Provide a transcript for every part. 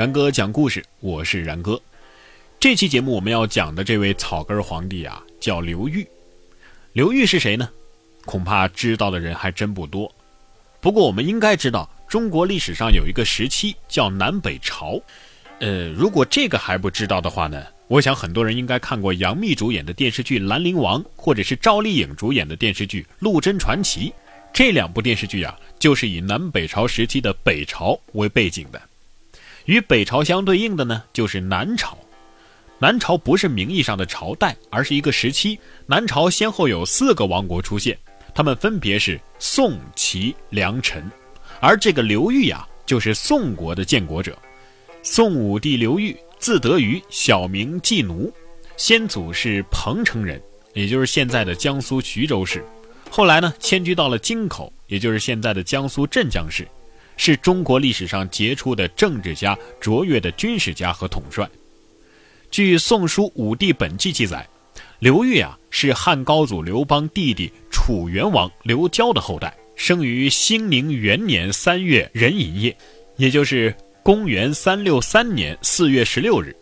然哥讲故事，我是然哥。这期节目我们要讲的这位草根皇帝啊，叫刘裕。刘裕是谁呢？恐怕知道的人还真不多。不过我们应该知道，中国历史上有一个时期叫南北朝。呃，如果这个还不知道的话呢，我想很多人应该看过杨幂主演的电视剧《兰陵王》，或者是赵丽颖主演的电视剧《陆贞传奇》。这两部电视剧啊，就是以南北朝时期的北朝为背景的。与北朝相对应的呢，就是南朝。南朝不是名义上的朝代，而是一个时期。南朝先后有四个王国出现，他们分别是宋、齐、梁、陈。而这个刘裕呀，就是宋国的建国者。宋武帝刘裕，字德瑜，小名季奴，先祖是彭城人，也就是现在的江苏徐州市。后来呢，迁居到了京口，也就是现在的江苏镇江市。是中国历史上杰出的政治家、卓越的军事家和统帅。据《宋书·武帝本纪》记载，刘裕啊是汉高祖刘邦弟弟楚元王刘交的后代，生于兴宁元年三月壬寅夜，也就是公元三六三年四月十六日。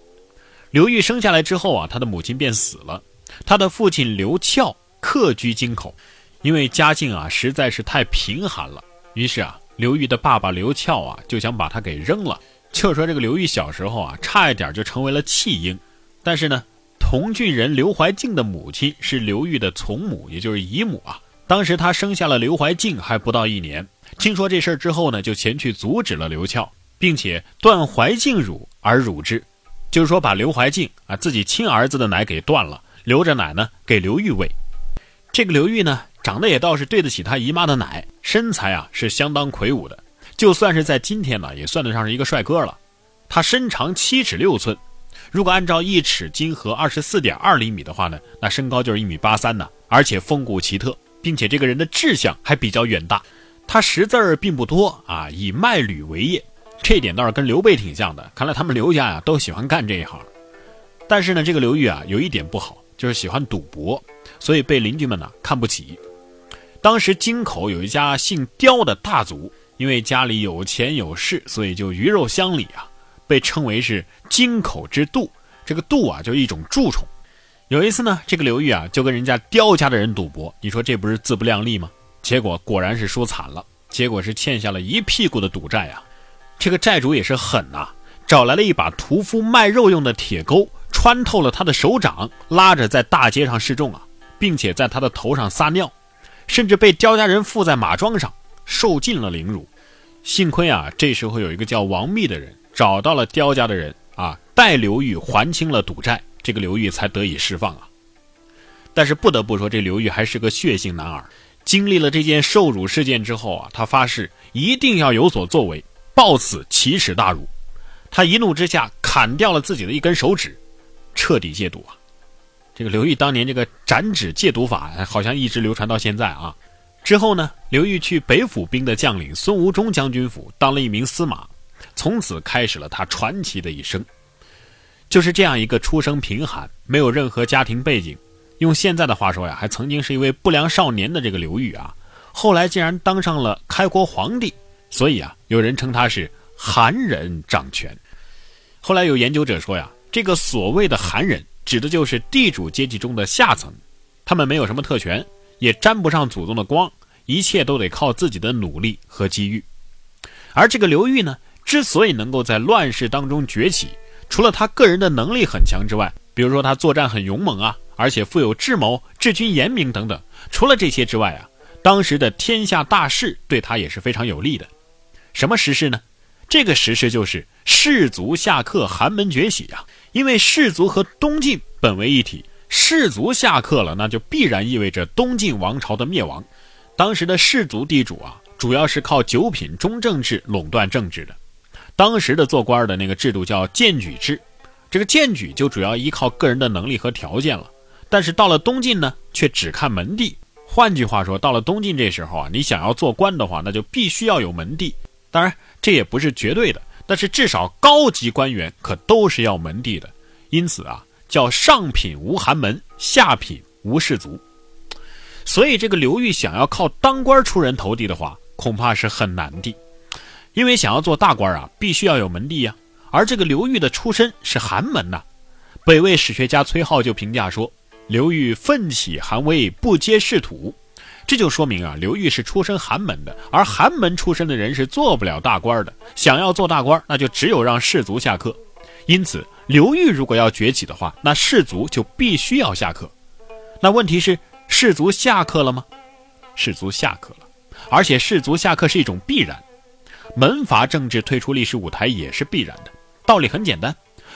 刘裕生下来之后啊，他的母亲便死了，他的父亲刘翘客居京口，因为家境啊实在是太贫寒了，于是啊。刘裕的爸爸刘翘啊，就想把他给扔了。就说这个刘裕小时候啊，差一点就成为了弃婴。但是呢，同郡人刘怀敬的母亲是刘裕的从母，也就是姨母啊。当时他生下了刘怀敬还不到一年，听说这事儿之后呢，就前去阻止了刘翘，并且断怀敬乳而乳之，就是说把刘怀敬啊自己亲儿子的奶给断了，留着奶呢给刘裕喂。这个刘裕呢。长得也倒是对得起他姨妈的奶，身材啊是相当魁梧的，就算是在今天呢，也算得上是一个帅哥了。他身长七尺六寸，如果按照一尺金和二十四点二厘米的话呢，那身高就是一米八三呢。而且风骨奇特，并且这个人的志向还比较远大。他识字儿并不多啊，以卖履为业，这点倒是跟刘备挺像的。看来他们刘家呀都喜欢干这一行。但是呢，这个刘裕啊有一点不好，就是喜欢赌博，所以被邻居们呢看不起。当时京口有一家姓刁的大族，因为家里有钱有势，所以就鱼肉乡里啊，被称为是京口之蠹。这个蠹啊，就一种蛀虫。有一次呢，这个刘裕啊，就跟人家刁家的人赌博，你说这不是自不量力吗？结果果然是输惨了，结果是欠下了一屁股的赌债啊。这个债主也是狠呐，找来了一把屠夫卖肉用的铁钩，穿透了他的手掌，拉着在大街上示众啊，并且在他的头上撒尿。甚至被刁家人附在马桩上，受尽了凌辱。幸亏啊，这时候有一个叫王密的人找到了刁家的人啊，代刘裕还清了赌债，这个刘裕才得以释放啊。但是不得不说，这刘裕还是个血性男儿。经历了这件受辱事件之后啊，他发誓一定要有所作为，报此奇耻大辱。他一怒之下砍掉了自己的一根手指，彻底戒赌啊。这个刘裕当年这个斩指戒毒法，好像一直流传到现在啊。之后呢，刘裕去北府兵的将领孙吴忠将军府当了一名司马，从此开始了他传奇的一生。就是这样一个出生贫寒、没有任何家庭背景，用现在的话说呀，还曾经是一位不良少年的这个刘裕啊，后来竟然当上了开国皇帝，所以啊，有人称他是韩人掌权。后来有研究者说呀，这个所谓的韩人。指的就是地主阶级中的下层，他们没有什么特权，也沾不上祖宗的光，一切都得靠自己的努力和机遇。而这个刘裕呢，之所以能够在乱世当中崛起，除了他个人的能力很强之外，比如说他作战很勇猛啊，而且富有智谋、治军严明等等。除了这些之外啊，当时的天下大势对他也是非常有利的。什么时势呢？这个时势就是士族下克，寒门崛起呀。因为士族和东晋本为一体，士族下克了，那就必然意味着东晋王朝的灭亡。当时的士族地主啊，主要是靠九品中正制垄断政治的。当时的做官的那个制度叫荐举制，这个荐举就主要依靠个人的能力和条件了。但是到了东晋呢，却只看门第。换句话说，到了东晋这时候啊，你想要做官的话，那就必须要有门第。当然，这也不是绝对的。但是至少高级官员可都是要门第的，因此啊，叫上品无寒门，下品无士族。所以这个刘裕想要靠当官出人头地的话，恐怕是很难的。因为想要做大官啊，必须要有门第呀，而这个刘裕的出身是寒门呐。北魏史学家崔颢就评价说：“刘裕奋起寒微，不接仕途。”这就说明啊，刘裕是出身寒门的，而寒门出身的人是做不了大官的。想要做大官，那就只有让士族下课。因此，刘裕如果要崛起的话，那士族就必须要下课。那问题是，士族下课了吗？士族下课了，而且士族下课是一种必然。门阀政治退出历史舞台也是必然的。道理很简单，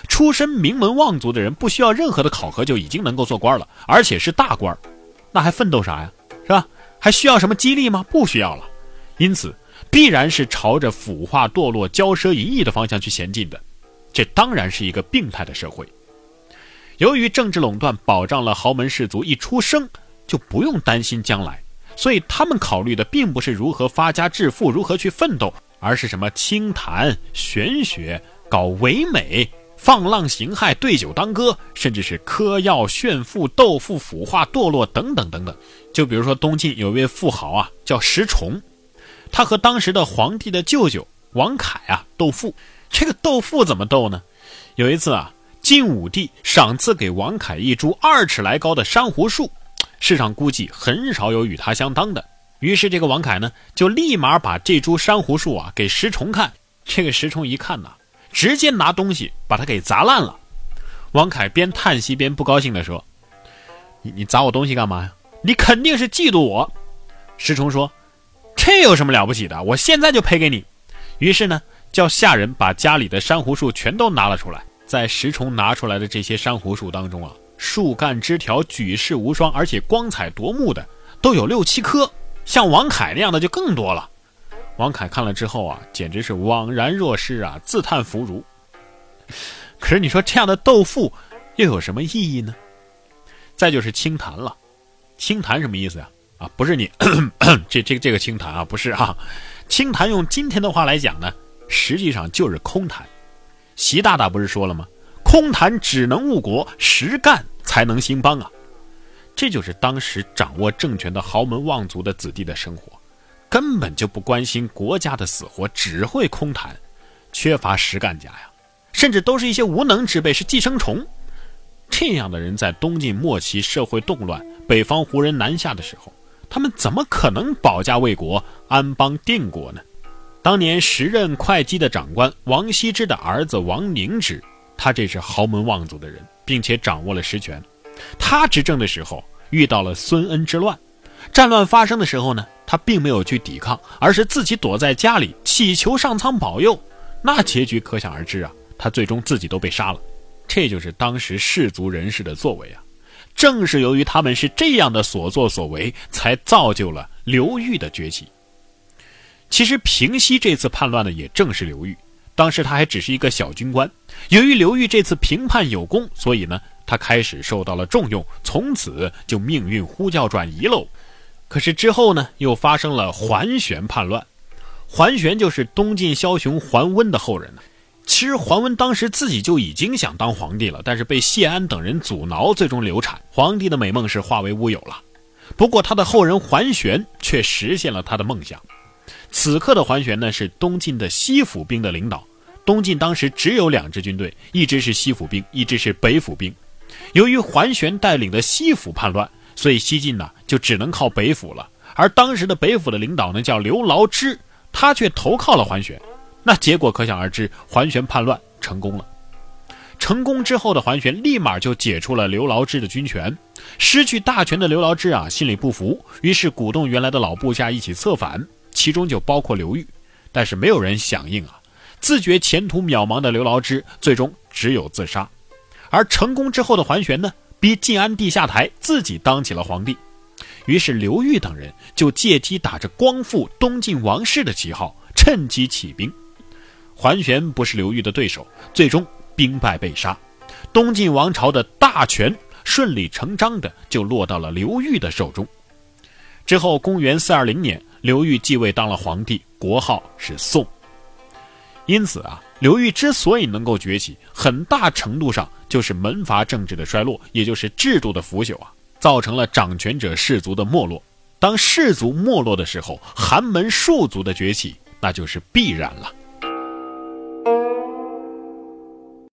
出身名门望族的人不需要任何的考核就已经能够做官了，而且是大官，那还奋斗啥呀？是吧？还需要什么激励吗？不需要了，因此必然是朝着腐化堕落、骄奢淫逸的方向去前进的。这当然是一个病态的社会。由于政治垄断保障了豪门士族一出生就不用担心将来，所以他们考虑的并不是如何发家致富、如何去奋斗，而是什么清谈、玄学、搞唯美。放浪形骸、对酒当歌，甚至是嗑药、炫富、斗富、腐化、堕落等等等等。就比如说东晋有一位富豪啊，叫石崇，他和当时的皇帝的舅舅王恺啊斗富。这个斗富怎么斗呢？有一次啊，晋武帝赏赐给王恺一株二尺来高的珊瑚树，世上估计很少有与他相当的。于是这个王恺呢，就立马把这株珊瑚树啊给石崇看。这个石崇一看呐。直接拿东西把它给砸烂了。王凯边叹息边不高兴地说：“你你砸我东西干嘛呀？你肯定是嫉妒我。”石崇说：“这有什么了不起的？我现在就赔给你。”于是呢，叫下人把家里的珊瑚树全都拿了出来。在石崇拿出来的这些珊瑚树当中啊，树干枝条举世无双，而且光彩夺目的都有六七棵，像王凯那样的就更多了。王凯看了之后啊，简直是枉然若失啊，自叹弗如。可是你说这样的斗富又有什么意义呢？再就是清谈了，清谈什么意思呀？啊，不是你 这这这个清谈啊，不是啊，清谈用今天的话来讲呢，实际上就是空谈。习大大不是说了吗？空谈只能误国，实干才能兴邦啊。这就是当时掌握政权的豪门望族的子弟的生活。根本就不关心国家的死活，只会空谈，缺乏实干家呀，甚至都是一些无能之辈，是寄生虫。这样的人在东晋末期社会动乱，北方胡人南下的时候，他们怎么可能保家卫国、安邦定国呢？当年时任会稽的长官王羲之的儿子王凝之，他这是豪门望族的人，并且掌握了实权。他执政的时候遇到了孙恩之乱，战乱发生的时候呢？他并没有去抵抗，而是自己躲在家里祈求上苍保佑。那结局可想而知啊！他最终自己都被杀了。这就是当时士族人士的作为啊！正是由于他们是这样的所作所为，才造就了刘裕的崛起。其实平西这次叛乱的也正是刘裕，当时他还只是一个小军官。由于刘裕这次平叛有功，所以呢，他开始受到了重用，从此就命运呼叫转移喽。可是之后呢，又发生了桓玄叛乱。桓玄就是东晋枭雄桓温的后人呢。其实桓温当时自己就已经想当皇帝了，但是被谢安等人阻挠，最终流产，皇帝的美梦是化为乌有了。不过他的后人桓玄却实现了他的梦想。此刻的桓玄呢，是东晋的西府兵的领导。东晋当时只有两支军队，一支是西府兵，一支是北府兵。由于桓玄带领的西府叛乱。所以西晋呢，就只能靠北府了。而当时的北府的领导呢，叫刘牢之，他却投靠了桓玄。那结果可想而知，桓玄叛乱成功了。成功之后的桓玄立马就解除了刘牢之的军权。失去大权的刘牢之啊，心里不服，于是鼓动原来的老部下一起策反，其中就包括刘裕。但是没有人响应啊。自觉前途渺茫的刘牢之，最终只有自杀。而成功之后的桓玄呢？逼晋安帝下台，自己当起了皇帝。于是刘裕等人就借机打着光复东晋王室的旗号，趁机起兵。桓玄不是刘裕的对手，最终兵败被杀。东晋王朝的大权顺理成章的就落到了刘裕的手中。之后，公元四二零年，刘裕继位当了皇帝，国号是宋。因此啊。刘裕之所以能够崛起，很大程度上就是门阀政治的衰落，也就是制度的腐朽啊，造成了掌权者氏族的没落。当氏族没落的时候，寒门庶族的崛起那就是必然了。